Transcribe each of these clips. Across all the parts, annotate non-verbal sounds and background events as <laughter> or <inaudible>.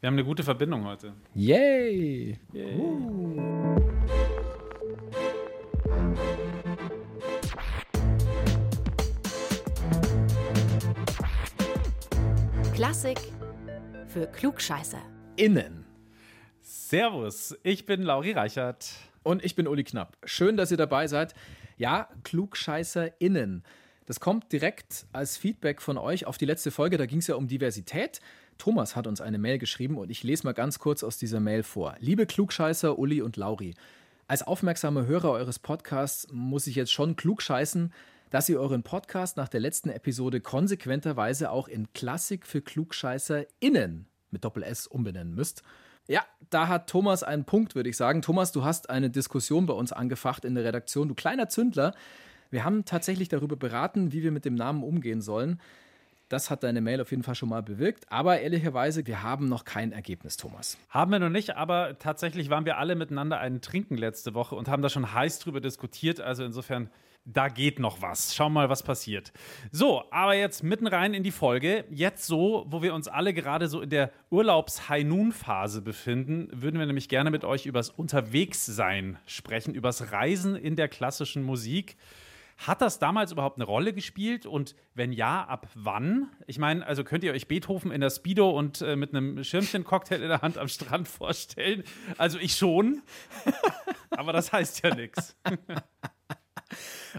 Wir haben eine gute Verbindung heute. Yay! Yay. Uh. Klassik für Klugscheißer. Innen. Servus, ich bin Lauri Reichert. Und ich bin Uli Knapp. Schön, dass ihr dabei seid. Ja, KlugscheißerInnen. Das kommt direkt als Feedback von euch auf die letzte Folge. Da ging es ja um Diversität. Thomas hat uns eine Mail geschrieben und ich lese mal ganz kurz aus dieser Mail vor. Liebe Klugscheißer, Uli und Lauri. Als aufmerksamer Hörer eures Podcasts muss ich jetzt schon klugscheißen, dass ihr euren Podcast nach der letzten Episode konsequenterweise auch in Klassik für KlugscheißerInnen mit Doppel-S umbenennen müsst. Ja, da hat Thomas einen Punkt, würde ich sagen. Thomas, du hast eine Diskussion bei uns angefacht in der Redaktion. Du kleiner Zündler. Wir haben tatsächlich darüber beraten, wie wir mit dem Namen umgehen sollen. Das hat deine Mail auf jeden Fall schon mal bewirkt. Aber ehrlicherweise, wir haben noch kein Ergebnis, Thomas. Haben wir noch nicht, aber tatsächlich waren wir alle miteinander einen Trinken letzte Woche und haben da schon heiß drüber diskutiert. Also insofern, da geht noch was. Schau mal, was passiert. So, aber jetzt mitten rein in die Folge. Jetzt so, wo wir uns alle gerade so in der Urlaubs-High-Noon-Phase befinden, würden wir nämlich gerne mit euch übers Unterwegssein sprechen, übers Reisen in der klassischen Musik. Hat das damals überhaupt eine Rolle gespielt? Und wenn ja, ab wann? Ich meine, also könnt ihr euch Beethoven in der Speedo und äh, mit einem Schirmchen-Cocktail in der Hand am Strand <laughs> vorstellen? Also ich schon. <laughs> Aber das heißt ja nichts. <laughs>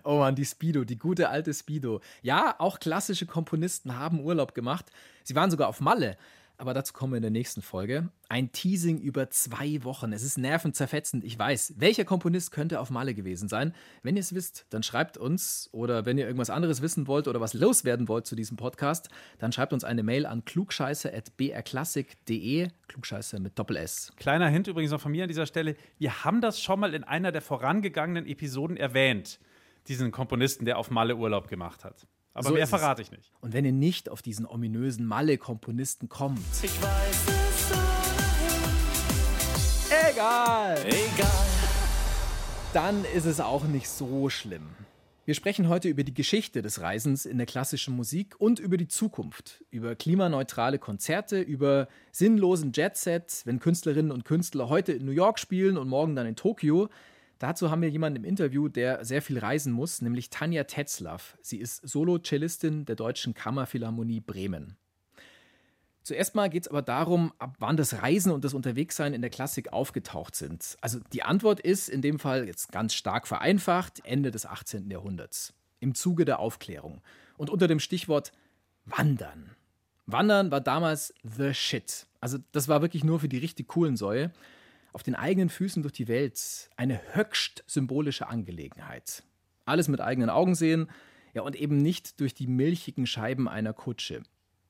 Oh Mann, die Speedo, die gute alte Speedo. Ja, auch klassische Komponisten haben Urlaub gemacht. Sie waren sogar auf Malle aber dazu kommen wir in der nächsten Folge. Ein Teasing über zwei Wochen. Es ist nervenzerfetzend, ich weiß. Welcher Komponist könnte auf Malle gewesen sein? Wenn ihr es wisst, dann schreibt uns oder wenn ihr irgendwas anderes wissen wollt oder was loswerden wollt zu diesem Podcast, dann schreibt uns eine Mail an klugscheiße.brklassik.de. Klugscheiße mit Doppel-S. Kleiner Hint übrigens noch von mir an dieser Stelle. Wir haben das schon mal in einer der vorangegangenen Episoden erwähnt. Diesen Komponisten, der auf Malle Urlaub gemacht hat. Aber so mehr verrate ich nicht. Und wenn ihr nicht auf diesen ominösen Malle-Komponisten kommt. Ich weiß es so. Egal. Egal. Dann ist es auch nicht so schlimm. Wir sprechen heute über die Geschichte des Reisens in der klassischen Musik und über die Zukunft, über klimaneutrale Konzerte, über sinnlosen Jetset, wenn Künstlerinnen und Künstler heute in New York spielen und morgen dann in Tokio. Dazu haben wir jemanden im Interview, der sehr viel reisen muss, nämlich Tanja Tetzlaff. Sie ist Solo-Cellistin der Deutschen Kammerphilharmonie Bremen. Zuerst mal geht es aber darum, ab wann das Reisen und das Unterwegssein in der Klassik aufgetaucht sind. Also die Antwort ist in dem Fall jetzt ganz stark vereinfacht Ende des 18. Jahrhunderts. Im Zuge der Aufklärung. Und unter dem Stichwort Wandern. Wandern war damals the shit. Also das war wirklich nur für die richtig coolen Säue auf den eigenen Füßen durch die Welt eine höchst symbolische Angelegenheit. Alles mit eigenen Augen sehen, ja, und eben nicht durch die milchigen Scheiben einer Kutsche.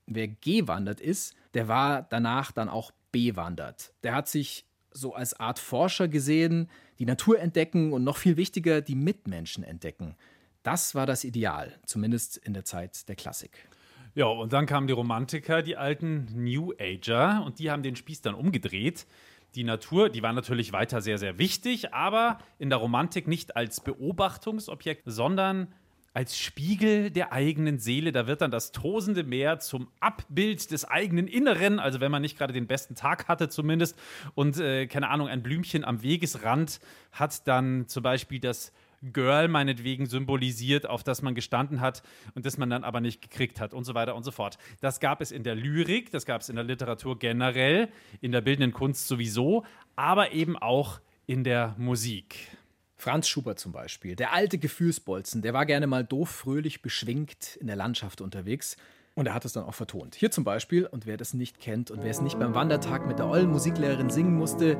Wer gewandert ist, der war danach dann auch bewandert. Der hat sich so als Art Forscher gesehen, die Natur entdecken und noch viel wichtiger, die Mitmenschen entdecken. Das war das Ideal, zumindest in der Zeit der Klassik. Ja, und dann kamen die Romantiker, die alten New Ager, und die haben den Spieß dann umgedreht die Natur, die war natürlich weiter sehr, sehr wichtig, aber in der Romantik nicht als Beobachtungsobjekt, sondern als Spiegel der eigenen Seele. Da wird dann das tosende Meer zum Abbild des eigenen Inneren. Also wenn man nicht gerade den besten Tag hatte zumindest und äh, keine Ahnung, ein Blümchen am Wegesrand hat dann zum Beispiel das Girl meinetwegen symbolisiert, auf das man gestanden hat und das man dann aber nicht gekriegt hat und so weiter und so fort. Das gab es in der Lyrik, das gab es in der Literatur generell, in der bildenden Kunst sowieso, aber eben auch in der Musik. Franz Schubert zum Beispiel, der alte Gefühlsbolzen, der war gerne mal doof, fröhlich, beschwingt in der Landschaft unterwegs. Und er hat es dann auch vertont. Hier zum Beispiel, und wer das nicht kennt und wer es nicht beim Wandertag mit der ollen Musiklehrerin singen musste,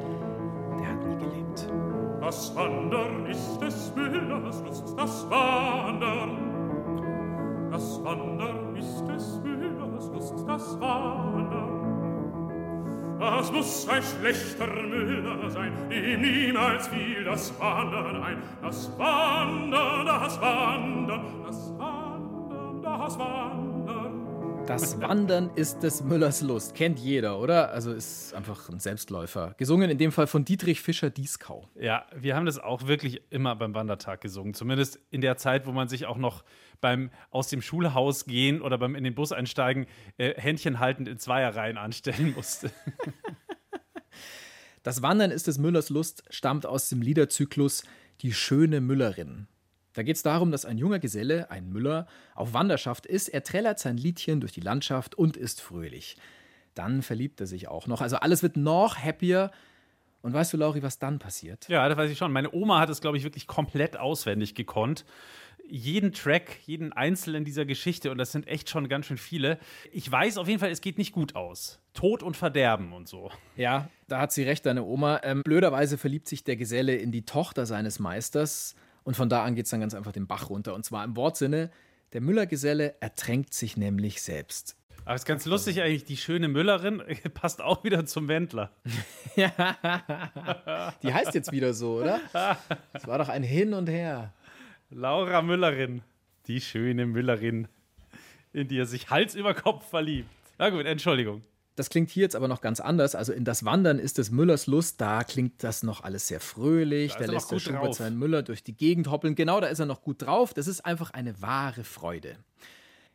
Das Wandern ist des Müllers Lust, das Wandern. Das Wandern ist des Müllers Lust, das Wandern. Das muss ein schlechter Müller sein, ihm niemals fiel das Wandern ein. Das Wandern, das Wandern, das Wandern, das Wandern. Das Wandern ist des Müllers Lust. Kennt jeder, oder? Also ist einfach ein Selbstläufer. Gesungen in dem Fall von Dietrich Fischer-Dieskau. Ja, wir haben das auch wirklich immer beim Wandertag gesungen. Zumindest in der Zeit, wo man sich auch noch beim aus dem Schulhaus gehen oder beim in den Bus einsteigen äh, Händchen haltend in Zweierreihen anstellen <laughs> musste. Das Wandern ist des Müllers Lust stammt aus dem Liederzyklus Die schöne Müllerin. Da geht es darum, dass ein junger Geselle, ein Müller, auf Wanderschaft ist. Er trällert sein Liedchen durch die Landschaft und ist fröhlich. Dann verliebt er sich auch noch. Also alles wird noch happier. Und weißt du, Lauri, was dann passiert? Ja, das weiß ich schon. Meine Oma hat es, glaube ich, wirklich komplett auswendig gekonnt. Jeden Track, jeden einzelnen dieser Geschichte, und das sind echt schon ganz schön viele. Ich weiß auf jeden Fall, es geht nicht gut aus. Tod und Verderben und so. Ja, da hat sie recht, deine Oma. Ähm, blöderweise verliebt sich der Geselle in die Tochter seines Meisters. Und von da an geht es dann ganz einfach den Bach runter. Und zwar im Wortsinne, der Müllergeselle ertränkt sich nämlich selbst. Aber es ist ganz lustig eigentlich, die schöne Müllerin <laughs> passt auch wieder zum Wendler. ja, <laughs> die heißt jetzt wieder so, oder? Es war doch ein Hin und Her. Laura Müllerin, die schöne Müllerin, in die er sich Hals über Kopf verliebt. Na gut, Entschuldigung. Das klingt hier jetzt aber noch ganz anders. Also in das Wandern ist des Müllers Lust, da klingt das noch alles sehr fröhlich. Da, da lässt der Schubert drauf. seinen Müller durch die Gegend hoppeln. Genau, da ist er noch gut drauf. Das ist einfach eine wahre Freude.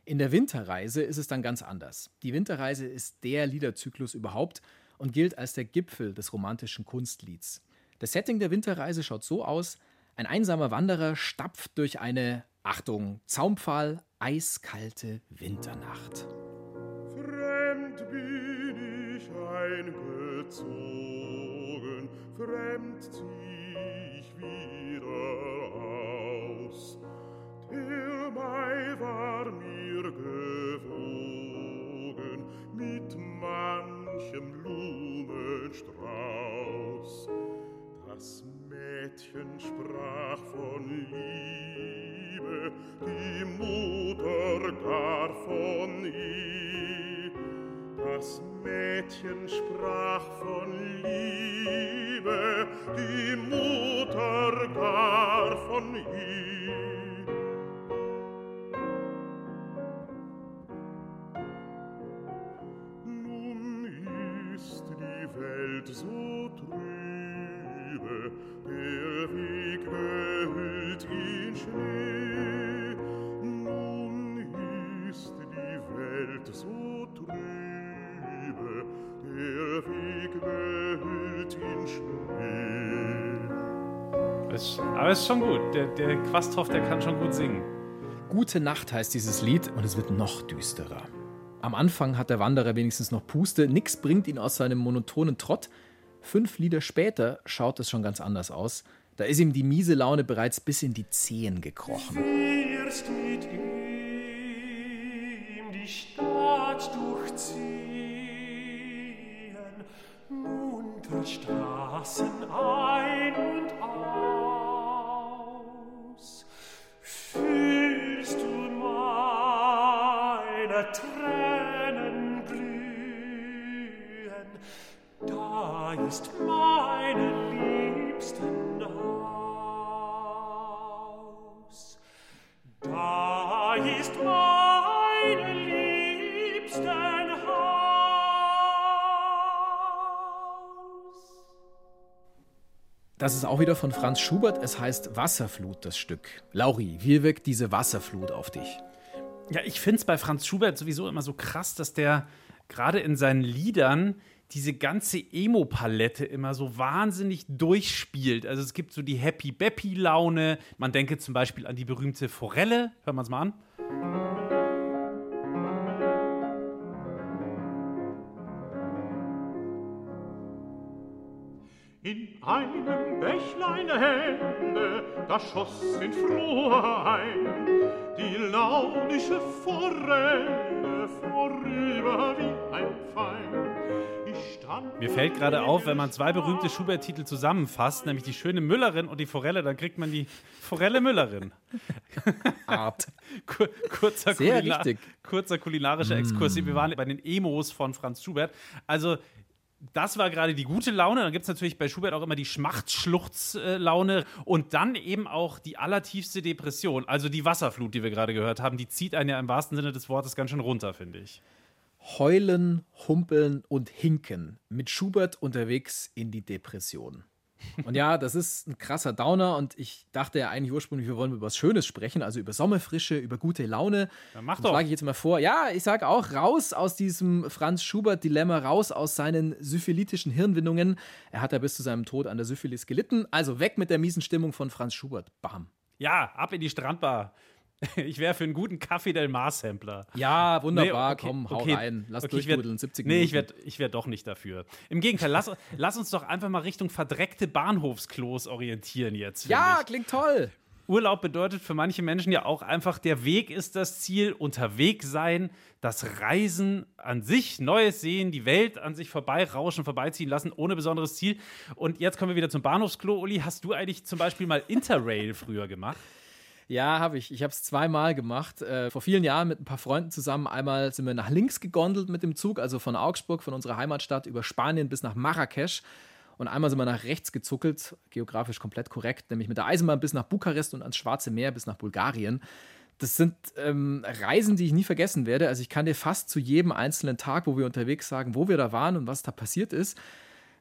In der Winterreise ist es dann ganz anders. Die Winterreise ist der Liederzyklus überhaupt und gilt als der Gipfel des romantischen Kunstlieds. Das Setting der Winterreise schaut so aus: Ein einsamer Wanderer stapft durch eine, Achtung, Zaumpfahl, eiskalte Winternacht. Fremd bin eingezogen, fremd zieh ich wieder aus. Der Mai war mir gewogen mit manchem Blumenstrauß. Das Mädchen sprach von Liebe, die Mutter gar von ihm. Das Mädchen sprach von Liebe, die Mutter gar von ihm. Aber es ist schon gut. Der, der Quasthoff, der kann schon gut singen. Gute Nacht heißt dieses Lied und es wird noch düsterer. Am Anfang hat der Wanderer wenigstens noch Puste, nix bringt ihn aus seinem monotonen Trott. Fünf Lieder später schaut es schon ganz anders aus. Da ist ihm die miese Laune bereits bis in die Zehen gekrochen. Wirst mit ihm Das ist auch wieder von Franz Schubert. Es heißt Wasserflut, das Stück. Lauri, wie wirkt diese Wasserflut auf dich? Ja, ich finde es bei Franz Schubert sowieso immer so krass, dass der gerade in seinen Liedern diese ganze Emo-Palette immer so wahnsinnig durchspielt. Also es gibt so die Happy-Beppy-Laune. Man denke zum Beispiel an die berühmte Forelle. Hören wir es mal an. Einem Bächlein helle, da schoss in Frohe ein, die launische Forelle vorüber wie ein Pfeil. Mir fällt gerade auf, wenn man zwei berühmte Schubert-Titel zusammenfasst, nämlich die schöne Müllerin und die Forelle, dann kriegt man die Forelle Müllerin. <laughs> Art. Kur kurzer, Sehr Kulina richtig. kurzer kulinarischer Exkurs. Wir waren bei den Emos von Franz Schubert. Also Das war gerade die gute Laune. Dann gibt es natürlich bei Schubert auch immer die Schmachtschluchzlaune und dann eben auch die allertiefste Depression. Also die Wasserflut, die wir gerade gehört haben, die zieht einen ja im wahrsten Sinne des Wortes ganz schön runter, finde ich. Heulen, Humpeln und Hinken. Mit Schubert unterwegs in die Depression. Und ja, das ist ein krasser Downer und ich dachte ja eigentlich ursprünglich, wir wollen über was Schönes sprechen, also über Sommerfrische, über gute Laune. Dann mach doch. schlage ich jetzt mal vor, ja, ich sage auch, raus aus diesem Franz Schubert-Dilemma, raus aus seinen syphilitischen Hirnwindungen. Er hat ja bis zu seinem Tod an der Syphilis gelitten, also weg mit der miesen Stimmung von Franz Schubert. Bam. Ja, ab in die Strandbar. <laughs> Ich wäre für einen guten Kaffee del Mar-Sampler. Ja, wunderbar, Nee, okay, komm, hau okay, rein. Lass okay, durchdudeln, 70 Nee, Minuten. ich werde ich werd doch nicht dafür. Im Gegenteil, lass, <laughs> lass uns doch einfach mal Richtung verdreckte Bahnhofsklos orientieren jetzt. ja, ich. klingt toll. Urlaub bedeutet für manche Menschen ja auch einfach, der Weg ist das Ziel, unterwegs sein, das Reisen an sich, Neues sehen, die Welt an sich vorbeirauschen, vorbeiziehen lassen, ohne besonderes Ziel. Und jetzt kommen wir wieder zum Bahnhofsklo. Uli, hast du eigentlich zum Beispiel mal Interrail früher gemacht? Ja, habe ich. Ich habe es zweimal gemacht. Äh, vor vielen Jahren mit ein paar Freunden zusammen. Einmal sind wir nach links gegondelt mit dem Zug, also von Augsburg, von unserer Heimatstadt über Spanien bis nach Marrakesch. Und einmal sind wir nach rechts gezuckelt, geografisch komplett korrekt, nämlich mit der Eisenbahn bis nach Bukarest und ans Schwarze Meer bis nach Bulgarien. Das sind ähm, Reisen, die ich nie vergessen werde. Also ich kann dir fast zu jedem einzelnen Tag, wo wir unterwegs sagen, wo wir da waren und was da passiert ist.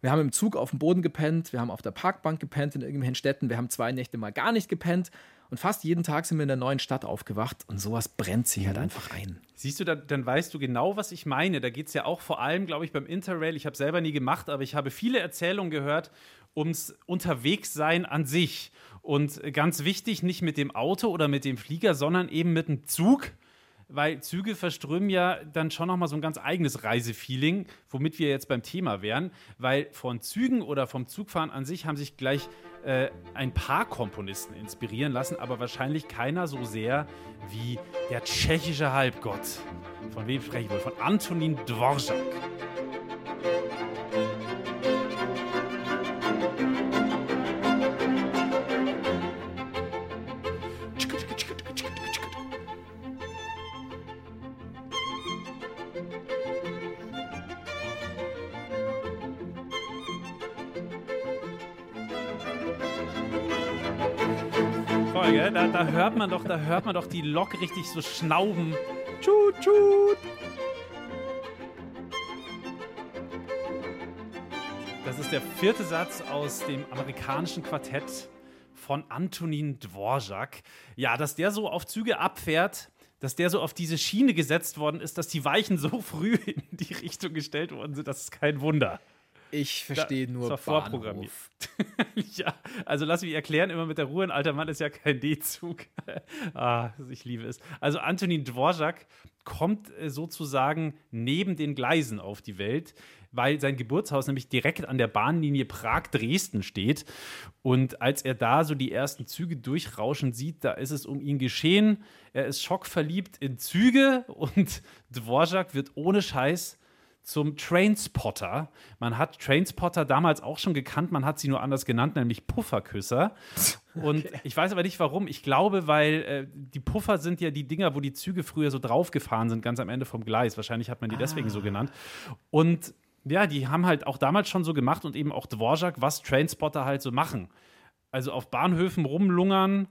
Wir haben im Zug auf dem Boden gepennt, wir haben auf der Parkbank gepennt in irgendwelchen Städten, wir haben zwei Nächte mal gar nicht gepennt und fast jeden Tag sind wir in der neuen Stadt aufgewacht und sowas brennt sich halt einfach ein. Siehst du, da, dann weißt du genau, was ich meine. Da geht es ja auch vor allem, glaube ich, beim Interrail. Ich habe selber nie gemacht, aber ich habe viele Erzählungen gehört ums Unterwegssein an sich. Und ganz wichtig, nicht mit dem Auto oder mit dem Flieger, sondern eben mit dem Zug. Weil Züge verströmen ja dann schon nochmal so ein ganz eigenes Reisefeeling, womit wir jetzt beim Thema wären. Weil von Zügen oder vom Zugfahren an sich haben sich gleich äh, ein paar Komponisten inspirieren lassen, aber wahrscheinlich keiner so sehr wie der tschechische Halbgott. Von wem spreche ich wohl? Von Antonin Dvorak. Da, hört man doch, da hört man doch die Lok richtig so schnauben. Tschut, tschut. Das ist der vierte Satz aus dem amerikanischen Quartett von Antonin Dvorak. Ja, dass der so auf Züge abfährt, dass der so auf diese Schiene gesetzt worden ist, dass die Weichen so <laughs> früh in die Richtung gestellt worden sind, das ist kein Wunder. Ich verstehe nur das war vorprogrammiert. Bahnhof. <laughs> ja, also lass mich erklären, immer mit der Ruhe, ein alter Mann ist ja kein D-Zug. <laughs> ah, ich liebe es. Also Antonin Dvorak kommt äh, sozusagen neben den Gleisen auf die Welt, weil sein Geburtshaus nämlich direkt an der Bahnlinie Prag-Dresden steht. Und als er da so die ersten Züge durchrauschen sieht, da ist es um ihn geschehen. Er ist schockverliebt in Züge und <laughs> Dvorak wird ohne Scheiß zum Trainspotter. Man hat Trainspotter damals auch schon gekannt, man hat sie nur anders genannt, nämlich Pufferküsser. Und ich weiß aber nicht warum. Ich glaube, weil äh, die Puffer sind ja die Dinger, wo die Züge früher so draufgefahren sind, ganz am Ende vom Gleis. Wahrscheinlich hat man die deswegen so genannt. Und ja, die haben halt auch damals schon so gemacht und eben auch Dvorak, was Trainspotter halt so machen. Also auf Bahnhöfen rumlungern,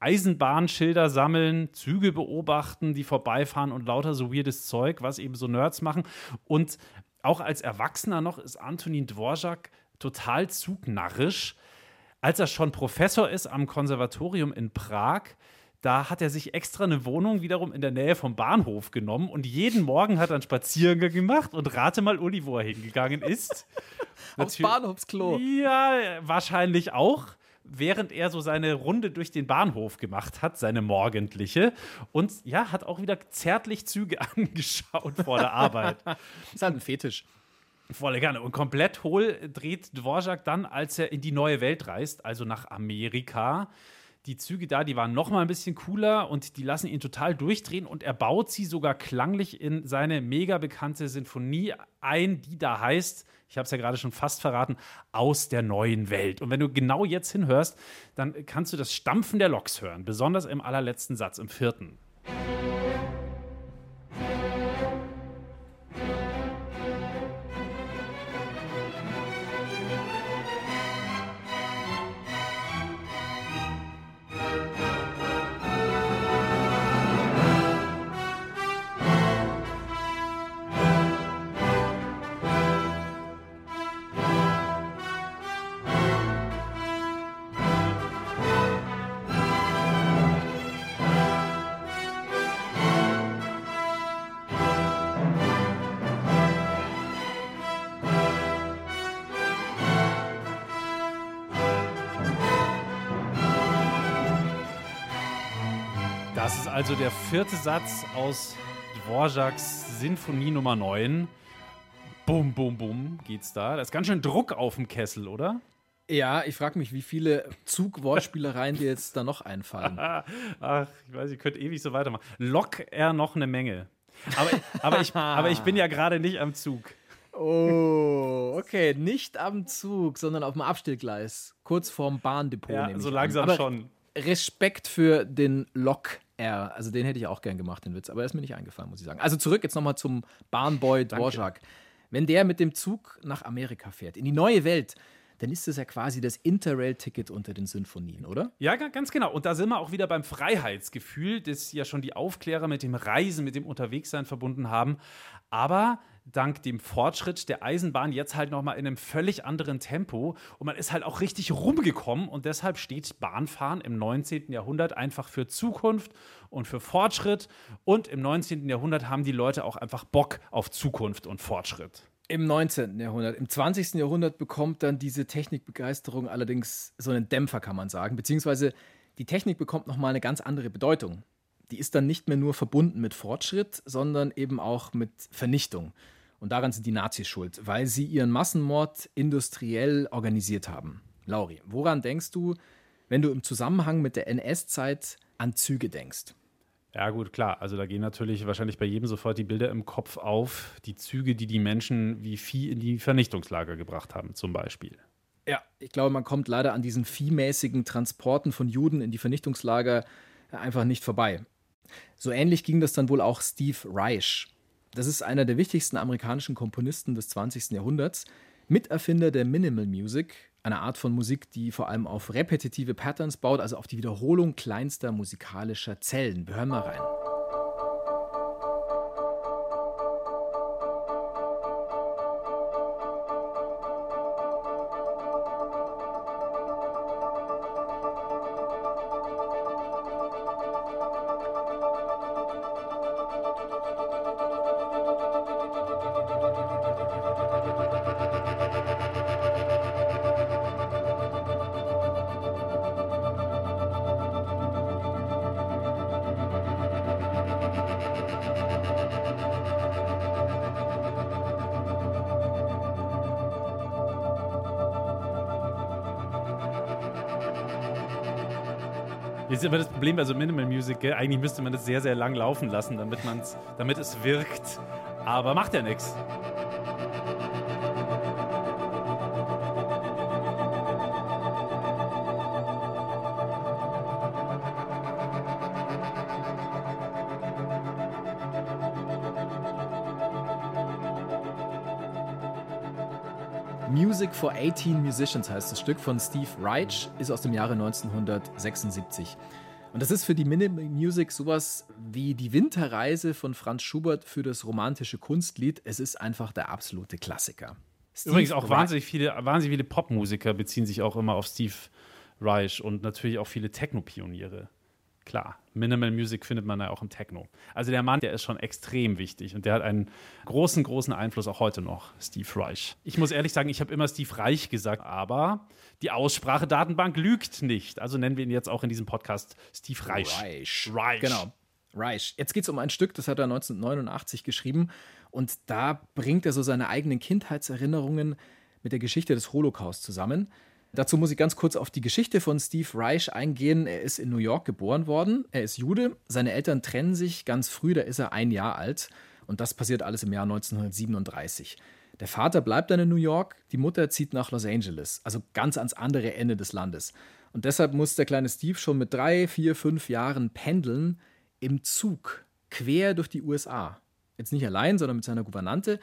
Eisenbahnschilder sammeln, Züge beobachten, die vorbeifahren und lauter so weirdes Zeug, was eben so Nerds machen. Und auch als Erwachsener noch ist Antonin Dvorak total zugnarrisch. Als er schon Professor ist am Konservatorium in Prag, da hat er sich extra eine Wohnung wiederum in der Nähe vom Bahnhof genommen und jeden Morgen hat er einen Spaziergang gemacht und rate mal, Uli, wo er hingegangen ist. <laughs> Aufs Bahnhofsklo. ja, wahrscheinlich auch. Während er so seine Runde durch den Bahnhof gemacht hat, seine morgendliche. Und ja, hat auch wieder zärtlich Züge <laughs> angeschaut vor der Arbeit. <laughs> Ist halt ein Fetisch. Volle Gerne. Und komplett hohl dreht Dvorak dann, als er in die neue Welt reist, also nach Amerika. Die Züge da, die waren noch mal ein bisschen cooler und die lassen ihn total durchdrehen und er baut sie sogar klanglich in seine mega bekannte Sinfonie ein, die da heißt, ich habe es ja gerade schon fast verraten, aus der neuen Welt. Und wenn du genau jetzt hinhörst, dann kannst du das Stampfen der Loks hören, besonders im allerletzten Satz, im vierten. Also der vierte Satz aus Dvorak's Sinfonie Nummer 9. Bum, bum, bum geht's da. Da ist ganz schön Druck auf dem Kessel, oder? Ja, ich frage mich, wie viele Zugwortspielereien dir jetzt da noch einfallen. <laughs> Ach, ich weiß, ich könnte ewig so weitermachen. Lock er noch eine Menge. Aber, aber, ich, aber ich bin ja gerade nicht am Zug. Oh, okay. Nicht am Zug, sondern auf dem Abstellgleis. Kurz vorm Bahndepot. Ja, so langsam schon. Respekt für den Lok R. Also den hätte ich auch gern gemacht, den Witz. Aber er ist mir nicht eingefallen, muss ich sagen. Also zurück jetzt nochmal zum Bahnboy Dvorak. Wenn der mit dem Zug nach Amerika fährt, in die neue Welt, dann ist das ja quasi das Interrail-Ticket unter den Symphonien, oder? Ja, ganz genau. Und da sind wir auch wieder beim Freiheitsgefühl, das ja schon die Aufklärer mit dem Reisen, mit dem Unterwegssein verbunden haben. Aber dank dem Fortschritt der Eisenbahn jetzt halt noch mal in einem völlig anderen Tempo und man ist halt auch richtig rumgekommen und deshalb steht Bahnfahren im 19. Jahrhundert einfach für Zukunft und für Fortschritt und im 19. Jahrhundert haben die Leute auch einfach Bock auf Zukunft und Fortschritt. Im 19. Jahrhundert. Im 20. Jahrhundert bekommt dann diese Technikbegeisterung allerdings so einen Dämpfer, kann man sagen. Beziehungsweise die Technik bekommt nochmal eine ganz andere Bedeutung. Die ist dann nicht mehr nur verbunden mit Fortschritt, sondern eben auch mit Vernichtung. Und daran sind die Nazis schuld, weil sie ihren Massenmord industriell organisiert haben. Lauri, woran denkst du, wenn du im Zusammenhang mit der NS-Zeit an Züge denkst? Ja, gut, klar. Also da gehen natürlich wahrscheinlich bei jedem sofort die Bilder im Kopf auf, die Züge, die die Menschen wie Vieh in die Vernichtungslager gebracht haben, zum Beispiel. Ja, ich glaube, man kommt leider an diesen viehmäßigen Transporten von Juden in die Vernichtungslager einfach nicht vorbei. So ähnlich ging das dann wohl auch Steve Reich. Das ist einer der wichtigsten amerikanischen Komponisten des 20. Jahrhunderts, Miterfinder der Minimal Music, eine Art von Musik, die vor allem auf repetitive Patterns baut, also auf die Wiederholung kleinster musikalischer Zellen. Wir hören mal rein. Problem bei so Minimal Music, gell? eigentlich müsste man das sehr, sehr lang laufen lassen, damit, man's, damit es wirkt. Aber macht ja nichts. Music for 18 Musicians heißt das Stück von Steve Reich, ist aus dem Jahre 1976. Und das ist für die Minimal Music sowas wie die Winterreise von Franz Schubert für das romantische Kunstlied. Es ist einfach der absolute Klassiker. Steve Übrigens auch wahnsinnig viele, wahnsinnig viele Popmusiker beziehen sich auch immer auf Steve Reich und natürlich auch viele Techno-Pioniere. Klar, Minimal Music findet man ja auch im Techno. Also der Mann, der ist schon extrem wichtig und der hat einen großen, großen Einfluss auch heute noch, Steve Reich. Ich muss ehrlich sagen, ich habe immer Steve Reich gesagt, aber die Aussprache-Datenbank lügt nicht. Also nennen wir ihn jetzt auch in diesem Podcast Steve Reich. Reich. Reich. Genau. Reich. Jetzt geht es um ein Stück, das hat er 1989 geschrieben und da bringt er so seine eigenen Kindheitserinnerungen mit der Geschichte des Holocaust zusammen. Dazu muss ich ganz kurz auf die Geschichte von Steve Reich eingehen. Er ist in New York geboren worden. Er ist Jude. Seine Eltern trennen sich ganz früh, da ist er ein Jahr alt. Und das passiert alles im Jahr 1937. Der Vater bleibt dann in New York, die Mutter zieht nach Los Angeles, also ganz ans andere Ende des Landes. Und deshalb muss der kleine Steve schon mit drei, vier, fünf Jahren pendeln im Zug quer durch die USA. Jetzt nicht allein, sondern mit seiner Gouvernante.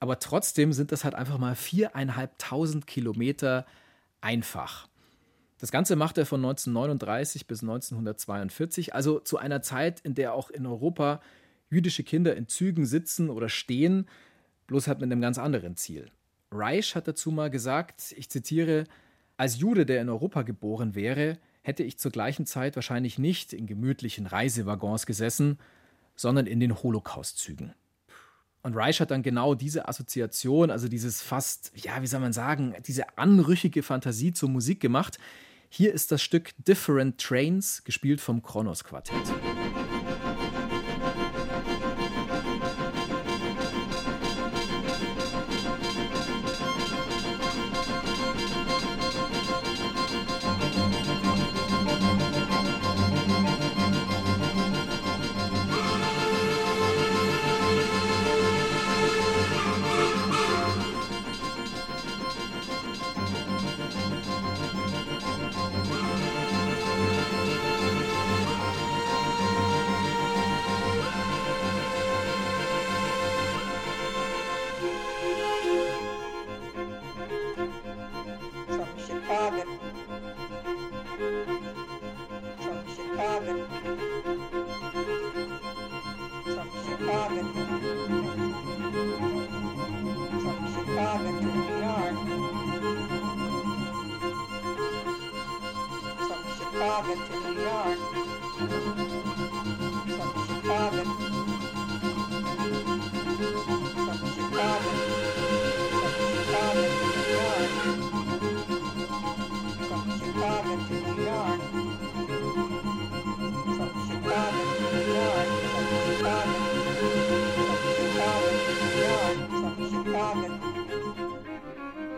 Aber trotzdem sind das halt einfach mal viereinhalbtausend Kilometer einfach. Das Ganze macht er von 1939 bis 1942, also zu einer Zeit, in der auch in Europa jüdische Kinder in Zügen sitzen oder stehen, bloß halt mit einem ganz anderen Ziel. Reich hat dazu mal gesagt, ich zitiere, als Jude, der in Europa geboren wäre, hätte ich zur gleichen Zeit wahrscheinlich nicht in gemütlichen Reisewaggons gesessen, sondern in den Holocaustzügen. Und Reich hat dann genau diese Assoziation, also dieses fast, ja, wie soll man sagen, diese anrüchige Fantasie zur Musik gemacht. Hier ist das Stück Different Trains, gespielt vom Kronos Quartett.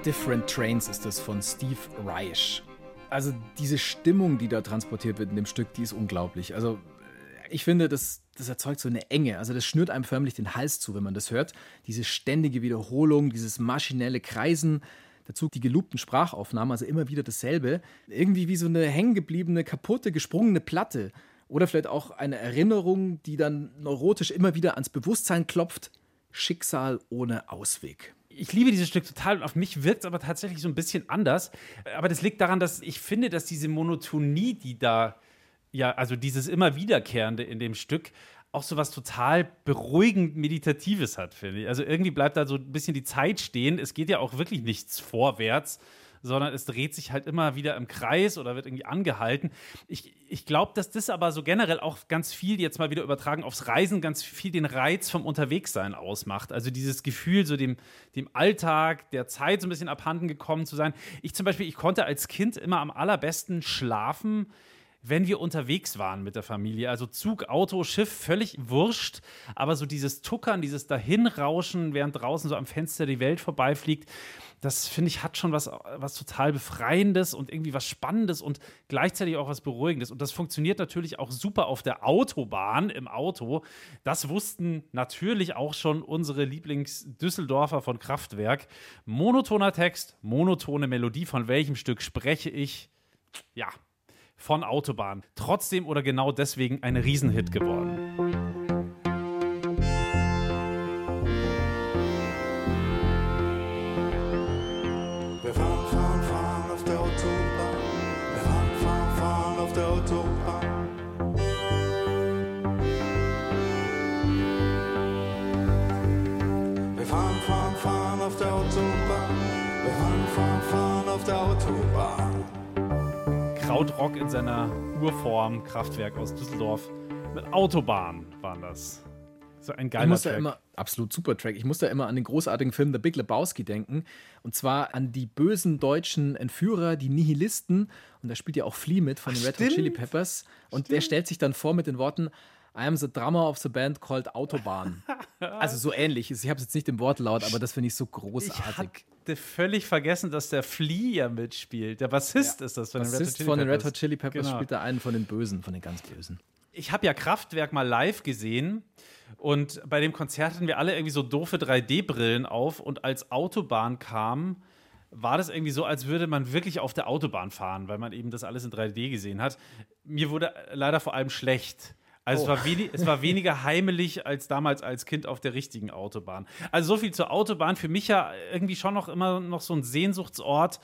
Different Trains ist das von Steve Reich. Also diese Stimmung, die da transportiert wird in dem Stück, die ist unglaublich. Also ich finde, das, das erzeugt so eine Enge. Also das schnürt einem förmlich den Hals zu, wenn man das hört. Diese ständige Wiederholung, dieses maschinelle Kreisen, dazu die gelobten Sprachaufnahmen, also immer wieder dasselbe. Irgendwie wie so eine hängengebliebene, kaputte, gesprungene Platte. Oder vielleicht auch eine Erinnerung, die dann neurotisch immer wieder ans Bewusstsein klopft. Schicksal ohne Ausweg ich liebe dieses Stück total und auf mich wirkt es aber tatsächlich so ein bisschen anders. Aber das liegt daran, dass ich finde, dass diese Monotonie, die da, ja, also dieses immer Wiederkehrende in dem Stück, auch so was total beruhigend Meditatives hat, finde ich. Also irgendwie bleibt da so ein bisschen die Zeit stehen. Es geht ja auch wirklich nichts vorwärts sondern es dreht sich halt immer wieder im Kreis oder wird irgendwie angehalten. Ich, ich glaube, dass das aber so generell auch ganz viel, jetzt mal wieder übertragen aufs Reisen, ganz viel den Reiz vom Unterwegssein ausmacht. Also dieses Gefühl, so dem, dem Alltag, der Zeit so ein bisschen abhanden gekommen zu sein. Ich zum Beispiel, ich konnte als Kind immer am allerbesten schlafen, wenn wir unterwegs waren mit der Familie. Also Zug, Auto, Schiff, völlig wurscht. Aber so dieses Tuckern, dieses Dahinrauschen, während draußen so am Fenster die Welt vorbeifliegt, das finde ich hat schon was, was total Befreiendes und irgendwie was Spannendes und gleichzeitig auch was Beruhigendes. Und das funktioniert natürlich auch super auf der Autobahn im Auto. Das wussten natürlich auch schon unsere Lieblings-Düsseldorfer von Kraftwerk. Monotoner Text, monotone Melodie. Von welchem Stück spreche ich? Ja, von Autobahn. Trotzdem oder genau deswegen ein Riesenhit geworden. Krautrock in seiner Urform, Kraftwerk aus Düsseldorf. Mit Autobahn waren das. So ein Ich geiler muss da Track. immer, absolut super Track. Ich muss da immer an den großartigen Film The Big Lebowski denken. Und zwar an die bösen deutschen Entführer, die Nihilisten. Und da spielt ja auch Flea mit von den Red Hot stimmt. Chili Peppers. Und der stellt sich dann vor mit den Worten: I am the drummer of the band called Autobahn. <laughs> also so ähnlich. Ich habe es jetzt nicht im Wortlaut, aber das finde ich so ich großartig. hatte völlig vergessen, dass der Flea ja mitspielt. Der Bassist ist das von den Red Hot Bassist Chili von den Red Peppers. Hot Chili Peppers Genau. spielt da einen von den Bösen, von den ganz Bösen. ich habe ja Kraftwerk mal live gesehen und bei dem Konzert hatten wir alle irgendwie so doofe 3D-Brillen auf und als Autobahn kam, war das irgendwie so, als würde man wirklich auf der Autobahn fahren, weil man eben das alles in 3D gesehen hat. Mir wurde leider vor allem schlecht. Also es, war wenig, es war weniger heimelig als damals als Kind auf der richtigen Autobahn. Also so viel zur Autobahn. Für mich ja irgendwie schon noch immer noch so ein Sehnsuchtsort.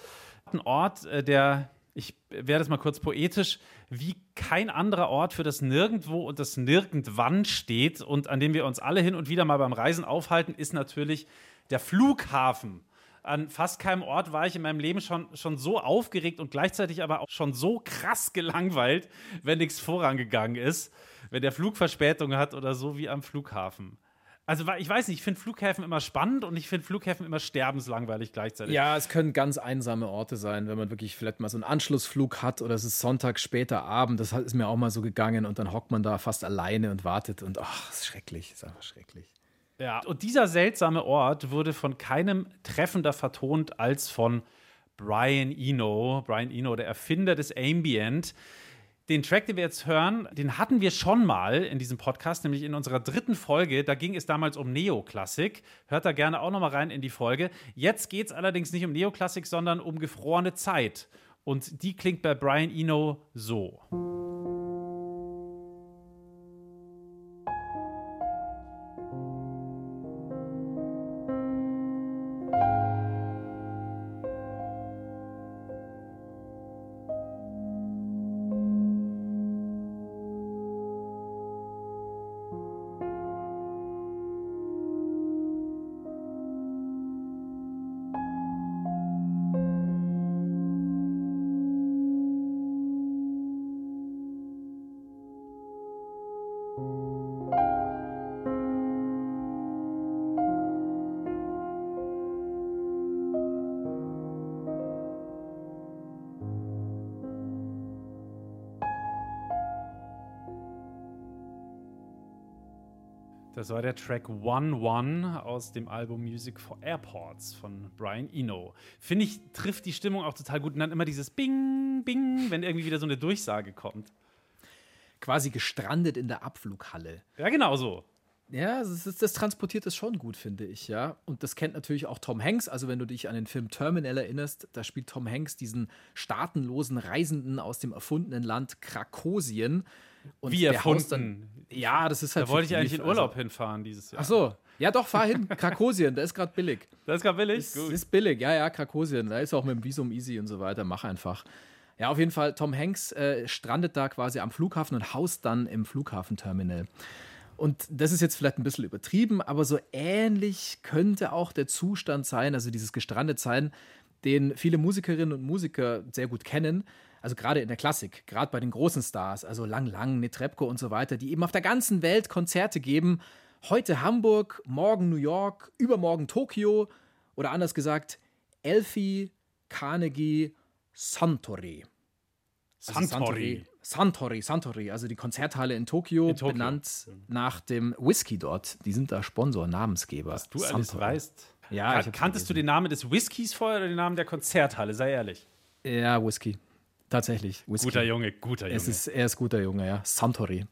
Ein Ort, äh, der, ich werde es mal kurz poetisch, wie kein anderer Ort für das Nirgendwo und das Nirgendwann steht und an dem wir uns alle hin und wieder mal beim Reisen aufhalten, ist natürlich der Flughafen. An fast keinem Ort war ich in meinem Leben schon, schon so aufgeregt und gleichzeitig aber auch schon so krass gelangweilt, wenn nichts vorangegangen ist, wenn der Flug Verspätung hat oder so wie am Flughafen. Also ich weiß nicht, ich finde Flughäfen immer spannend und ich finde Flughäfen immer sterbenslangweilig gleichzeitig. Ja, es können ganz einsame Orte sein, wenn man wirklich vielleicht mal so einen Anschlussflug hat oder es ist Sonntag später Abend. Das ist mir auch mal so gegangen und dann hockt man da fast alleine und wartet und ach, ist schrecklich, ist einfach schrecklich. Ja, und dieser seltsame Ort wurde von keinem treffender vertont als von Brian Eno. Brian Eno, der Erfinder des Ambient. Den Track, den wir jetzt hören, den hatten wir schon mal in diesem Podcast, nämlich in unserer dritten Folge. Da ging es damals um Neoklassik. Hört da gerne auch noch mal rein in die Folge. Jetzt geht es allerdings nicht um Neoklassik, sondern um gefrorene Zeit. Und die klingt bei Brian Eno so. Das war der Track One One aus dem Album Music for Airports von Brian Eno. Finde ich, trifft die Stimmung auch total gut. Und dann immer dieses Bing, Bing, wenn irgendwie wieder so eine Durchsage kommt. Quasi gestrandet in der Abflughalle. Ja, genau so. Ja, das, ist, das transportiert es schon gut, finde ich, ja. Und das kennt natürlich auch Tom Hanks. Also, wenn du dich an den Film Terminal erinnerst, da spielt Tom Hanks diesen staatenlosen Reisenden aus dem erfundenen Land Krakosien. Und Wie erfunden. Dann, ja, das ist halt. Da wollte ich eigentlich in fiktiv, Urlaub Also, hinfahren dieses Jahr. ach so. Ja, doch, fahr hin. Krakosien, der ist gerade billig. Das ist gar billig. Es ist billig, ja, ja, Krakosien. Da ist auch mit dem Visum easy und so weiter. Mach einfach. Ja, auf jeden Fall, Tom Hanks äh, strandet da quasi am Flughafen und haust dann im Flughafenterminal. Und das ist jetzt vielleicht ein bisschen übertrieben, aber so ähnlich könnte auch der Zustand sein, also dieses Gestrandetsein, den viele Musikerinnen und Musiker sehr gut kennen. Also gerade in der Klassik, gerade bei den großen Stars, also Lang Lang, Netrebko und so weiter, die eben auf der ganzen Welt Konzerte geben. Heute Hamburg, morgen New York, übermorgen Tokio oder anders gesagt Elfi, Carnegie, Santori. Also Santori. Santori, Santori, also die Konzerthalle in Tokio, In Tokio. benannt nach dem Whisky dort. Die sind da Sponsor, Namensgeber. Was du alles weißt. Ja, Kan- Kanntest du den Namen des Whiskys vorher oder den Namen der Konzerthalle? Sei ehrlich. Ja, Whisky. Tatsächlich. Whisky. Guter Junge, guter Junge. Es ist, er ist guter Junge, ja. Santori.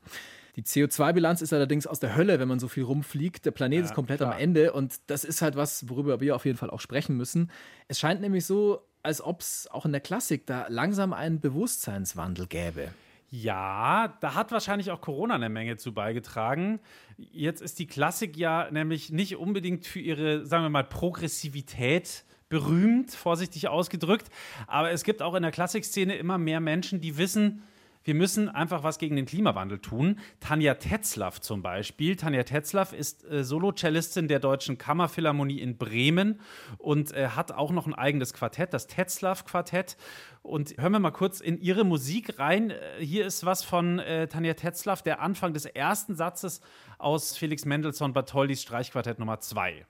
Die CO2-Bilanz ist allerdings aus der Hölle, wenn man so viel rumfliegt. Der Planet ist komplett klar. am Ende und das ist halt was, worüber wir auf jeden Fall auch sprechen müssen. Es scheint nämlich so, als ob es auch in der Klassik da langsam einen Bewusstseinswandel gäbe. Ja, da hat wahrscheinlich auch Corona eine Menge zu beigetragen. Jetzt ist die Klassik ja nämlich nicht unbedingt für ihre, sagen wir mal, Progressivität berühmt, vorsichtig ausgedrückt. Aber es gibt auch in der Klassikszene immer mehr Menschen, die wissen, wir müssen einfach was gegen den Klimawandel tun. Tanja Tetzlaff zum Beispiel. Tanja Tetzlaff ist äh, Solo-Cellistin der Deutschen Kammerphilharmonie in Bremen und äh, hat auch noch ein eigenes Quartett, das Tetzlaff-Quartett. Und hören wir mal kurz in ihre Musik rein. Äh, Hier ist was von äh, Tanja Tetzlaff, der Anfang des ersten Satzes aus Felix Mendelssohn Bartholdis Streichquartett Nummer 2.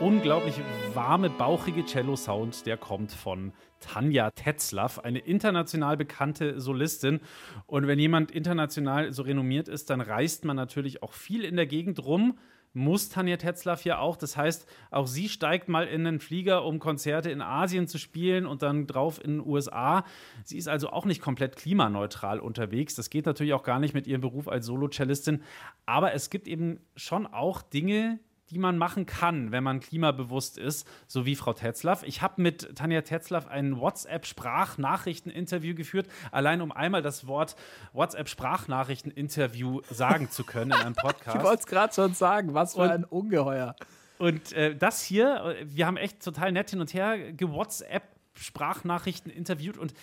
unglaublich warme, bauchige Cello-Sound, der kommt von Tanja Tetzlaff, eine international bekannte Solistin. Und wenn jemand international so renommiert ist, dann reist man natürlich auch viel in der Gegend rum. Muss Tanja Tetzlaff ja auch. Das heißt, auch sie steigt mal in einen Flieger, um Konzerte in Asien zu spielen und dann drauf in den USA. Sie ist also auch nicht komplett klimaneutral unterwegs. Das geht natürlich auch gar nicht mit ihrem Beruf als Solo-Cellistin. Aber es gibt eben schon auch Dinge, die man machen kann, wenn man klimabewusst ist, so wie Frau Tetzlaff. Ich habe mit Tanja Tetzlaff ein WhatsApp-Sprachnachrichten-Interview geführt, allein um einmal das Wort WhatsApp-Sprachnachrichten-Interview sagen zu können in einem <laughs> Podcast. Ich wollte es gerade schon sagen, was für ein Ungeheuer. Und äh, das hier, wir haben echt total nett hin und her ge-WhatsApp-Sprachnachrichten interviewt und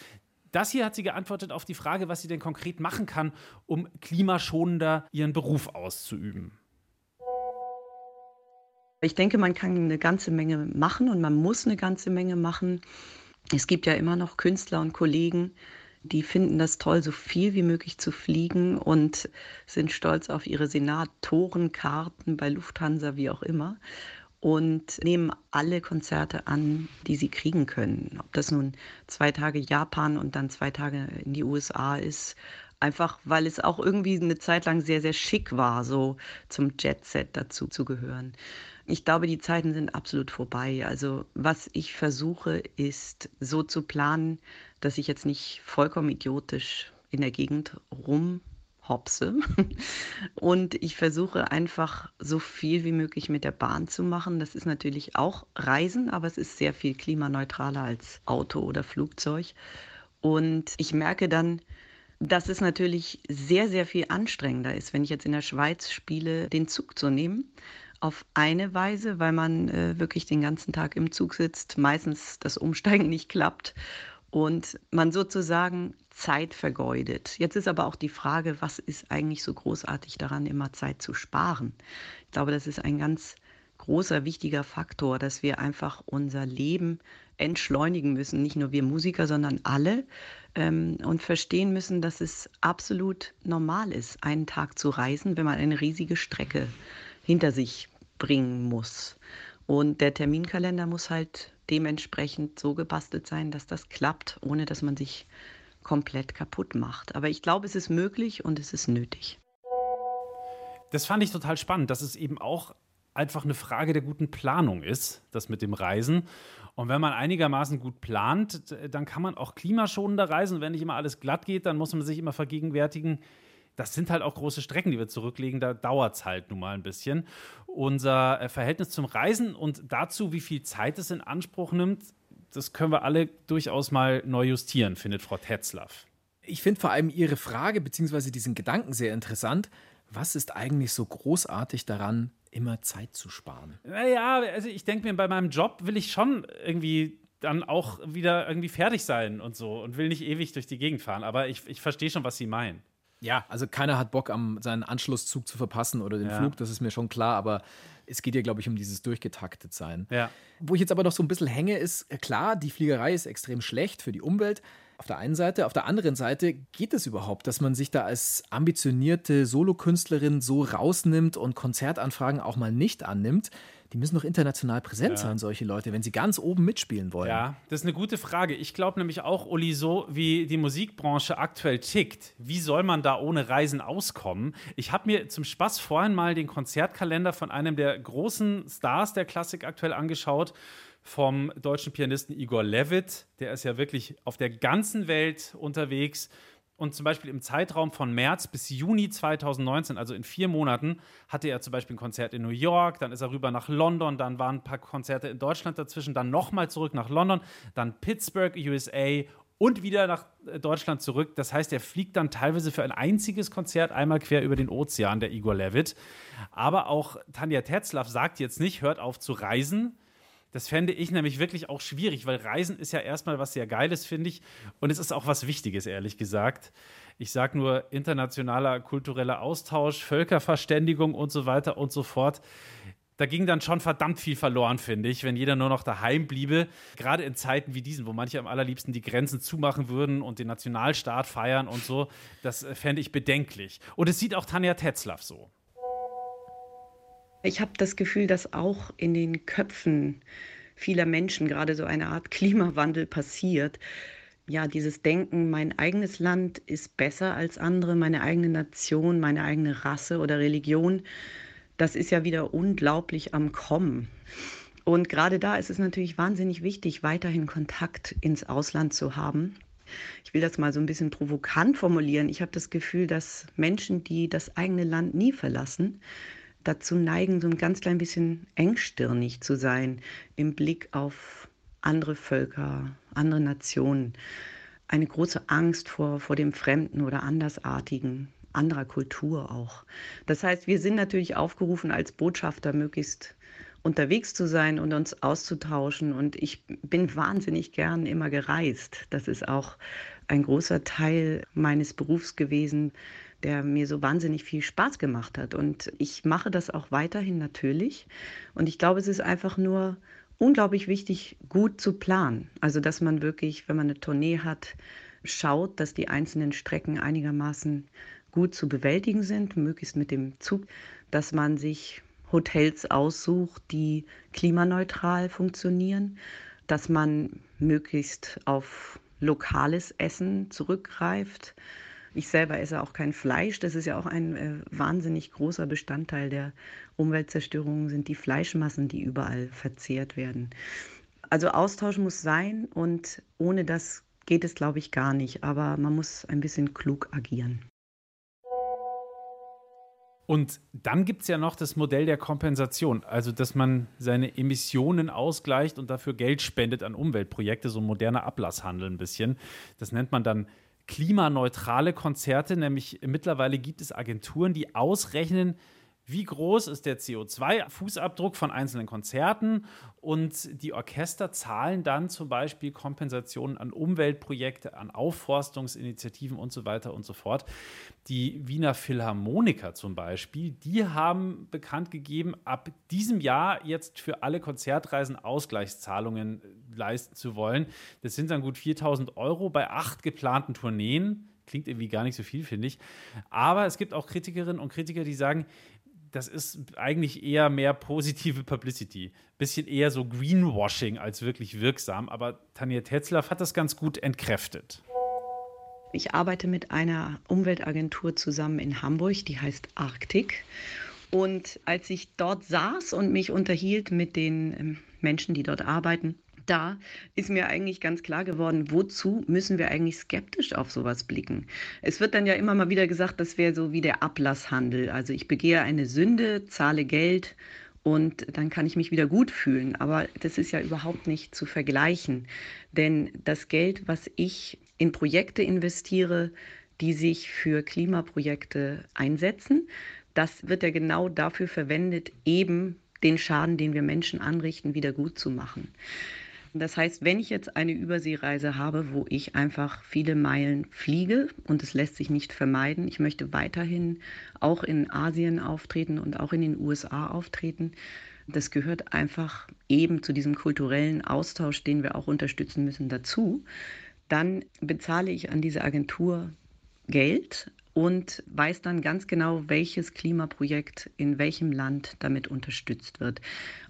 das hier hat sie geantwortet auf die Frage, was sie denn konkret machen kann, um klimaschonender ihren Beruf auszuüben. Ich denke, man kann eine ganze Menge machen und man muss eine ganze Menge machen. Es gibt ja immer noch Künstler und Kollegen, die finden das toll, so viel wie möglich zu fliegen und sind stolz auf ihre Senatorenkarten bei Lufthansa, wie auch immer. Und nehmen alle Konzerte an, die sie kriegen können. Ob das nun zwei Tage Japan und dann zwei Tage in die USA ist, Einfach weil es auch irgendwie eine Zeit lang sehr, sehr schick war, so zum Jet-Set dazu zu gehören. Ich glaube, die Zeiten sind absolut vorbei. Also was ich versuche, ist so zu planen, dass ich jetzt nicht vollkommen idiotisch in der Gegend rumhopse. <laughs> Und ich versuche einfach so viel wie möglich mit der Bahn zu machen. Das ist natürlich auch Reisen, aber es ist sehr viel klimaneutraler als Auto oder Flugzeug. Und ich merke dann, dass es natürlich sehr, sehr viel anstrengender ist, wenn ich jetzt in der Schweiz spiele, den Zug zu nehmen. Auf eine Weise, weil man äh, wirklich den ganzen Tag im Zug sitzt, meistens das Umsteigen nicht klappt und man sozusagen Zeit vergeudet. Jetzt ist aber auch die Frage, was ist eigentlich so großartig daran, immer Zeit zu sparen? Ich glaube, das ist ein ganz großer, wichtiger Faktor, dass wir einfach unser Leben entschleunigen müssen, nicht nur wir Musiker, sondern alle, ähm, und verstehen müssen, dass es absolut normal ist, einen Tag zu reisen, wenn man eine riesige Strecke hinter sich bringen muss. Und der Terminkalender muss halt dementsprechend so gebastelt sein, dass das klappt, ohne dass man sich komplett kaputt macht. Aber ich glaube, es ist möglich und es ist nötig. Das fand ich total spannend, dass es eben auch einfach eine Frage der guten Planung ist, das mit dem Reisen. Und wenn man einigermaßen gut plant, dann kann man auch klimaschonender reisen. wenn nicht immer alles glatt geht, dann muss man sich immer vergegenwärtigen, das sind halt auch große Strecken, die wir zurücklegen. Da dauert es halt nun mal ein bisschen. Unser äh, Verhältnis zum Reisen und dazu, wie viel Zeit es in Anspruch nimmt, das können wir alle durchaus mal neu justieren, findet Frau Tetzlaff. Ich finde vor allem Ihre Frage bzw. diesen Gedanken sehr interessant. Was ist eigentlich so großartig daran, immer Zeit zu sparen? Naja, also ich denke mir, bei meinem Job will ich schon irgendwie dann auch wieder irgendwie fertig sein und so und will nicht ewig durch die Gegend fahren. Aber ich, ich verstehe schon, was Sie meinen. Ja, also keiner hat Bock, am, seinen Anschlusszug zu verpassen oder den ja. Flug, das ist mir schon klar, aber es geht ja, glaube ich, um dieses durchgetaktet sein. Ja. Wo ich jetzt aber noch so ein bisschen hänge, ist klar, die Fliegerei ist extrem schlecht für die Umwelt, auf der einen Seite. Auf der anderen Seite geht es überhaupt, dass man sich da als ambitionierte Solokünstlerin so rausnimmt und Konzertanfragen auch mal nicht annimmt. Die müssen doch international präsent ja. sein, solche Leute, wenn sie ganz oben mitspielen wollen. Ja, das ist eine gute Frage. Ich glaube nämlich auch, Uli, so wie die Musikbranche aktuell tickt, wie soll man da ohne Reisen auskommen? Ich habe mir zum Spaß vorhin mal den Konzertkalender von einem der großen Stars der Klassik aktuell angeschaut vom deutschen Pianisten Igor Levit. Der ist ja wirklich auf der ganzen Welt unterwegs. Und zum Beispiel im Zeitraum von März bis Juni 2019, also in vier Monaten, hatte er zum Beispiel ein Konzert in New York, dann ist er rüber nach London, dann waren ein paar Konzerte in Deutschland dazwischen, dann nochmal zurück nach London, dann Pittsburgh, USA und wieder nach äh, Deutschland zurück. Das heißt, er fliegt dann teilweise für ein einziges Konzert einmal quer über den Ozean, der Igor Levit. Aber auch Tanja Tetzlaff sagt jetzt nicht, hört auf zu reisen, das fände ich nämlich wirklich auch schwierig, weil Reisen ist ja erstmal was sehr Geiles, finde ich. Und es ist auch was Wichtiges, ehrlich gesagt. Ich sage nur internationaler kultureller Austausch, Völkerverständigung und so weiter und so fort. Da ging dann schon verdammt viel verloren, finde ich, wenn jeder nur noch daheim bliebe. Gerade in Zeiten wie diesen, wo manche am allerliebsten die Grenzen zumachen würden und den Nationalstaat feiern und so. Das äh, fände ich bedenklich. Und es sieht auch Tanja Tetzlaff so. Ich habe das Gefühl, dass auch in den Köpfen vieler Menschen gerade so eine Art Klimawandel passiert. Ja, dieses Denken, mein eigenes Land ist besser als andere, meine eigene Nation, meine eigene Rasse oder Religion, das ist ja wieder unglaublich am Kommen. Und gerade da ist es natürlich wahnsinnig wichtig, weiterhin Kontakt ins Ausland zu haben. Ich will das mal so ein bisschen provokant formulieren. Ich habe das Gefühl, dass Menschen, die das eigene Land nie verlassen, dazu neigen, so ein ganz klein bisschen engstirnig zu sein im Blick auf andere Völker, andere Nationen. Eine große Angst vor, vor dem Fremden oder Andersartigen, anderer Kultur auch. Das heißt, wir sind natürlich aufgerufen, als Botschafter möglichst unterwegs zu sein und uns auszutauschen. Und ich bin wahnsinnig gern immer gereist. Das ist auch ein großer Teil meines Berufs gewesen, der mir so wahnsinnig viel Spaß gemacht hat. Und ich mache das auch weiterhin natürlich. Und ich glaube, es ist einfach nur unglaublich wichtig, gut zu planen. Also, dass man wirklich, wenn man eine Tournee hat, schaut, dass die einzelnen Strecken einigermaßen gut zu bewältigen sind, möglichst mit dem Zug, dass man sich Hotels aussucht, die klimaneutral funktionieren, dass man möglichst auf lokales Essen zurückgreift, ich selber esse auch kein Fleisch. Das ist ja auch ein äh, wahnsinnig großer Bestandteil der Umweltzerstörung, sind die Fleischmassen, die überall verzehrt werden. Also Austausch muss sein und ohne das geht es, glaube ich, gar nicht. Aber man muss ein bisschen klug agieren. Und dann gibt es ja noch das Modell der Kompensation, also dass man seine Emissionen ausgleicht und dafür Geld spendet an Umweltprojekte, so ein moderner Ablasshandel ein bisschen. Das nennt man dann klimaneutrale Konzerte, nämlich mittlerweile gibt es Agenturen, die ausrechnen, wie groß ist der CO2-Fußabdruck von einzelnen Konzerten und die Orchester zahlen dann zum Beispiel Kompensationen an Umweltprojekte, an Aufforstungsinitiativen und so weiter und so fort. Die Wiener Philharmoniker zum Beispiel, die haben bekannt gegeben, ab diesem Jahr jetzt für alle Konzertreisen Ausgleichszahlungen leisten zu wollen. Das sind dann gut 4000 Euro bei acht geplanten Tourneen. Klingt irgendwie gar nicht so viel, finde ich. Aber es gibt auch Kritikerinnen und Kritiker, die sagen, das ist eigentlich eher mehr positive Publicity. Bisschen eher so Greenwashing als wirklich wirksam. Aber Tanja Tetzlaff hat das ganz gut entkräftet. Ich arbeite mit einer Umweltagentur zusammen in Hamburg, die heißt Arktik. Und als ich dort saß und mich unterhielt mit den ähm, Menschen, die dort arbeiten, da ist mir eigentlich ganz klar geworden, wozu müssen wir eigentlich skeptisch auf sowas blicken. Es wird dann ja immer mal wieder gesagt, das wäre so wie der Ablasshandel. Also ich begehe eine Sünde, zahle Geld und dann kann ich mich wieder gut fühlen. Aber das ist ja überhaupt nicht zu vergleichen. Denn das Geld, was ich in Projekte investiere, die sich für Klimaprojekte einsetzen, das wird ja genau dafür verwendet, eben den Schaden, den wir Menschen anrichten, wieder gut zu machen. Das heißt, wenn ich jetzt eine Überseereise habe, wo ich einfach viele Meilen fliege und es lässt sich nicht vermeiden, ich möchte weiterhin auch in Asien auftreten und auch in den USA auftreten, das gehört einfach eben zu diesem kulturellen Austausch, den wir auch unterstützen müssen, dazu. Dann bezahle ich an diese Agentur Geld und weiß dann ganz genau, welches Klimaprojekt in welchem Land damit unterstützt wird.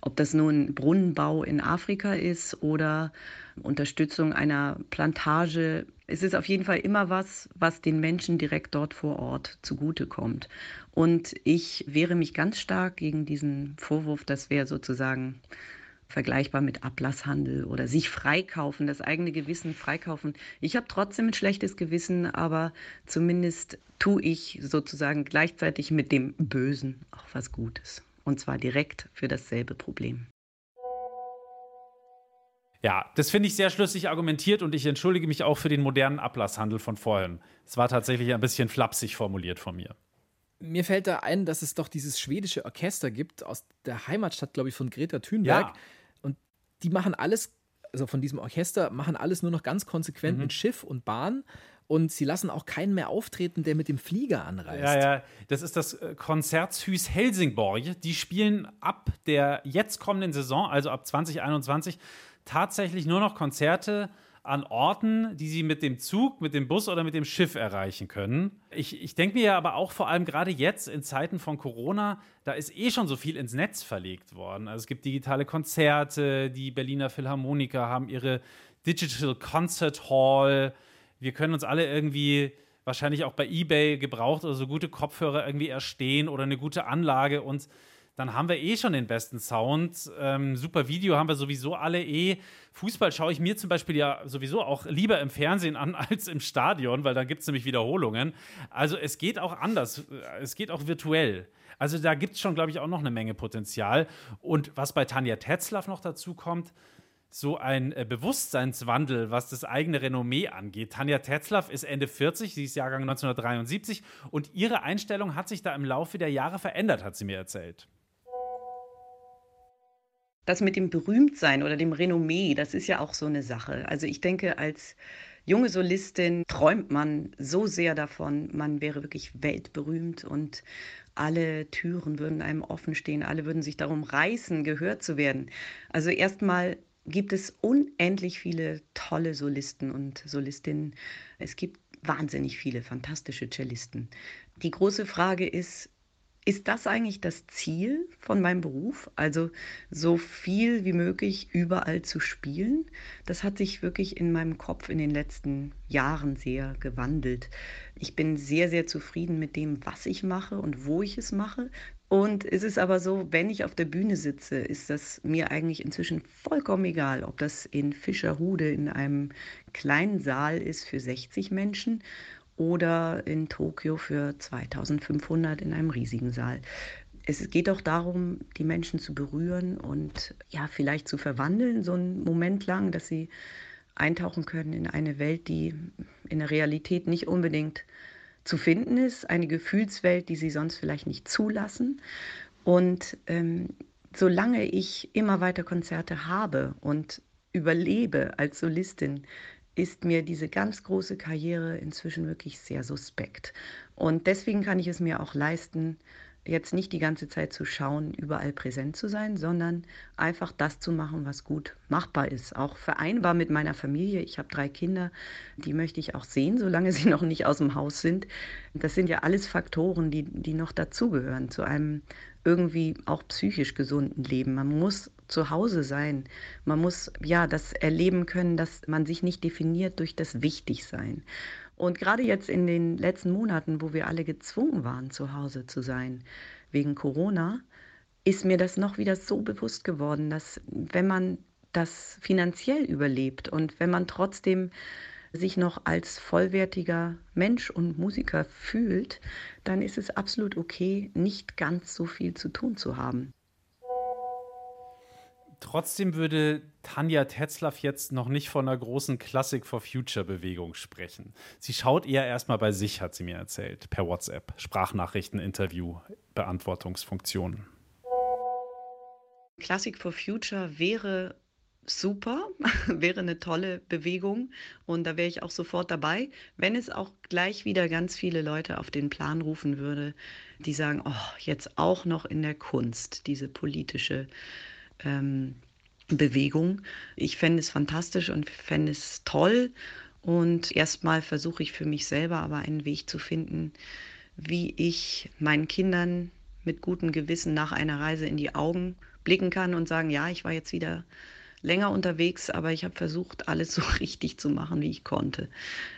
Ob das nun Brunnenbau in Afrika ist oder Unterstützung einer Plantage. Es ist auf jeden Fall immer was, was den Menschen direkt dort vor Ort zugutekommt. Und ich wehre mich ganz stark gegen diesen Vorwurf, dass wir sozusagen vergleichbar mit Ablasshandel oder sich freikaufen, das eigene Gewissen freikaufen. Ich habe trotzdem ein schlechtes Gewissen, aber zumindest tue ich sozusagen gleichzeitig mit dem Bösen auch was Gutes. Und zwar direkt für dasselbe Problem. Ja, das finde ich sehr schlüssig argumentiert und ich entschuldige mich auch für den modernen Ablasshandel von vorhin. Es war tatsächlich ein bisschen flapsig formuliert von mir. Mir fällt da ein, dass es doch dieses schwedische Orchester gibt aus der Heimatstadt, glaube ich, von Greta Thunberg. Ja die machen alles, also von diesem Orchester, machen alles nur noch ganz konsequent mhm. mit Schiff und Bahn. Und sie lassen auch keinen mehr auftreten, der mit dem Flieger anreist. Ja, ja, das ist das äh, Konzertshus Helsingborg. Die spielen ab der jetzt kommenden Saison, also ab 2021, tatsächlich nur noch Konzerte an Orten, die sie mit dem Zug, mit dem Bus oder mit dem Schiff erreichen können. Ich, ich denke mir ja aber auch vor allem gerade jetzt in Zeiten von Corona, da ist eh schon so viel ins Netz verlegt worden. Also es gibt digitale Konzerte, die Berliner Philharmoniker haben ihre Digital Concert Hall. Wir können uns alle irgendwie wahrscheinlich auch bei eBay gebraucht oder so gute Kopfhörer irgendwie erstehen oder eine gute Anlage und dann haben wir eh schon den besten Sound. Ähm, super Video haben wir sowieso alle eh. Fußball schaue ich mir zum Beispiel ja sowieso auch lieber im Fernsehen an <laughs> als im Stadion, weil dann gibt es nämlich Wiederholungen. Also es geht auch anders. Es geht auch virtuell. Also da gibt es schon, glaube ich, auch noch eine Menge Potenzial. Und was bei Tanja Tetzlaff noch dazu kommt, so ein äh, Bewusstseinswandel, was das eigene Renommee angeht. Tanja Tetzlaff ist Ende 40, sie ist Jahrgang 1973 und ihre Einstellung hat sich da im Laufe der Jahre verändert, hat sie mir erzählt das mit dem Berühmtsein oder dem Renommee, das ist ja auch so eine Sache. Also ich denke, als junge Solistin träumt man so sehr davon, man wäre wirklich weltberühmt und alle Türen würden einem offen stehen, alle würden sich darum reißen, gehört zu werden. Also erstmal gibt es unendlich viele tolle Solisten und Solistinnen. Es gibt wahnsinnig viele fantastische Cellisten. Die große Frage ist, ist das eigentlich das Ziel von meinem Beruf? Also so viel wie möglich überall zu spielen? Das hat sich wirklich in meinem Kopf in den letzten Jahren sehr gewandelt. Ich bin sehr, sehr zufrieden mit dem, was ich mache und wo ich es mache. Und es ist aber so, wenn ich auf der Bühne sitze, ist das mir eigentlich inzwischen vollkommen egal, ob das in Fischerhude in einem kleinen Saal ist für 60 Menschen oder in Tokio für 2500 in einem riesigen Saal. Es geht auch darum, die Menschen zu berühren und ja, vielleicht zu verwandeln, so einen Moment lang, dass sie eintauchen können in eine Welt, die in der Realität nicht unbedingt zu finden ist, eine Gefühlswelt, die sie sonst vielleicht nicht zulassen. Und ähm, solange ich immer weiter Konzerte habe und überlebe als Solistin, ist mir diese ganz große Karriere inzwischen wirklich sehr suspekt. Und deswegen kann ich es mir auch leisten, jetzt nicht die ganze Zeit zu schauen, überall präsent zu sein, sondern einfach das zu machen, was gut machbar ist. Auch vereinbar mit meiner Familie. Ich habe drei Kinder, die möchte ich auch sehen, solange <laughs> sie noch nicht aus dem Haus sind. Das sind ja alles Faktoren, die, die noch dazugehören zu einem irgendwie auch psychisch gesunden Leben. Man muss zu Hause sein. Man muss ja das erleben können, dass man sich nicht definiert durch das Wichtigsein. Und gerade jetzt in den letzten Monaten, wo wir alle gezwungen waren, zu Hause zu sein, wegen Corona, ist mir das noch wieder so bewusst geworden, dass wenn man das finanziell überlebt und wenn man trotzdem sich noch als vollwertiger Mensch und Musiker fühlt, dann ist es absolut okay, nicht ganz so viel zu tun zu haben. Trotzdem würde Tanja Tetzlaff jetzt noch nicht von einer großen Classic for Future Bewegung sprechen. Sie schaut eher erstmal bei sich, hat sie mir erzählt, per WhatsApp, Sprachnachrichten, Interview, Beantwortungsfunktionen. Classic for Future wäre super, <laughs> wäre eine tolle Bewegung und da wäre ich auch sofort dabei, wenn es auch gleich wieder ganz viele Leute auf den Plan rufen würde, die sagen, oh, jetzt auch noch in der Kunst, diese politische ähm, Bewegung. Ich fände es fantastisch und fände es toll. Und erstmal versuche ich für mich selber aber einen Weg zu finden, wie ich meinen Kindern mit gutem Gewissen nach einer Reise in die Augen blicken kann und sagen, ja, ich war jetzt wieder länger unterwegs, aber ich habe versucht, alles so <laughs> richtig zu machen, wie ich konnte,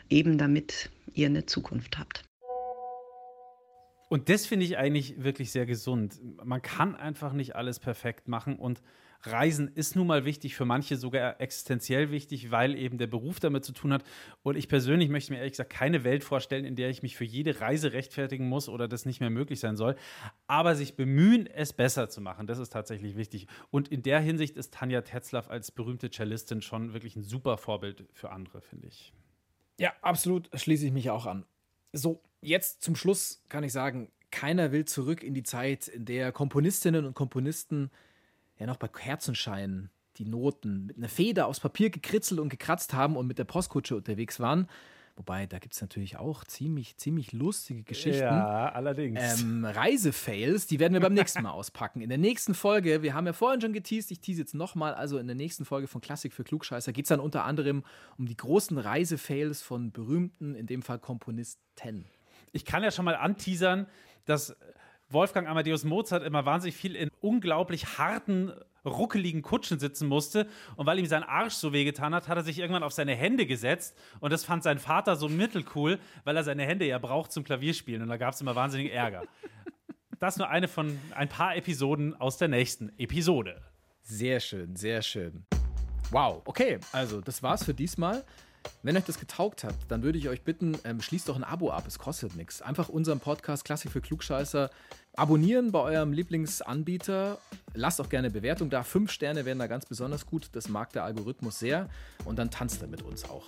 eben damit ihr eine Zukunft habt. Und das finde ich eigentlich wirklich sehr gesund. Man kann einfach nicht alles perfekt machen und Reisen ist nun mal wichtig, für manche sogar existenziell wichtig, weil eben der Beruf damit zu tun hat. Und ich persönlich möchte mir ehrlich gesagt keine Welt vorstellen, in der ich mich für jede Reise rechtfertigen muss oder das nicht mehr möglich sein soll. Aber sich bemühen, es besser zu machen, das ist tatsächlich wichtig. Und in der Hinsicht ist Tanja Tetzlaff als berühmte Cellistin schon wirklich ein super Vorbild für andere, finde ich. Ja, absolut, schließe ich mich auch an. So, jetzt zum Schluss kann ich sagen, keiner will zurück in die Zeit, in der Komponistinnen und Komponisten ja noch bei Kerzenschein die Noten mit einer Feder aufs Papier gekritzelt und gekratzt haben und mit der Postkutsche unterwegs waren. Wobei, da gibt es natürlich auch ziemlich, ziemlich lustige Geschichten. Ja, allerdings. Ähm, Reisefails, die werden wir beim nächsten Mal <laughs> auspacken. In der nächsten Folge, wir haben ja vorhin schon geteased, ich tease jetzt nochmal, also in der nächsten Folge von Klassik für Klugscheißer geht es dann unter anderem um die großen Reisefails von berühmten, in dem Fall Komponisten. Ich kann ja schon mal anteasern, dass Wolfgang Amadeus Mozart immer wahnsinnig viel in unglaublich harten, ruckeligen Kutschen sitzen musste. Und weil ihm sein Arsch so wehgetan hat, hat er sich irgendwann auf seine Hände gesetzt. Und das fand sein Vater so mittelcool, weil er seine Hände ja braucht zum Klavierspielen. Und da gab es immer wahnsinnig Ärger. Das nur eine von ein paar Episoden aus der nächsten Episode. Sehr schön, sehr schön. Wow, okay, also das war's für diesmal. Wenn euch das getaugt hat, dann würde ich euch bitten, ähm, schließt doch ein Abo ab, es kostet nichts. Einfach unseren Podcast Klassik für Klugscheißer abonnieren bei eurem Lieblingsanbieter. Lasst auch gerne Bewertung da. Fünf Sterne wären da ganz besonders gut. Das mag der Algorithmus sehr. Und dann tanzt er mit uns auch.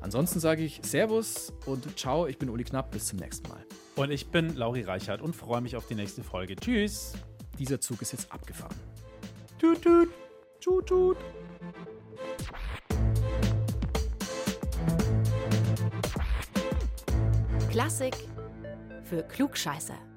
Ansonsten sage ich Servus und Ciao. Ich bin Uli Knapp. Bis zum nächsten Mal. Und ich bin Lauri Reichert und freue mich auf die nächste Folge. Tschüss. Dieser Zug ist jetzt abgefahren. Tut, tut. Tut, tut. Klassik für Klugscheißer.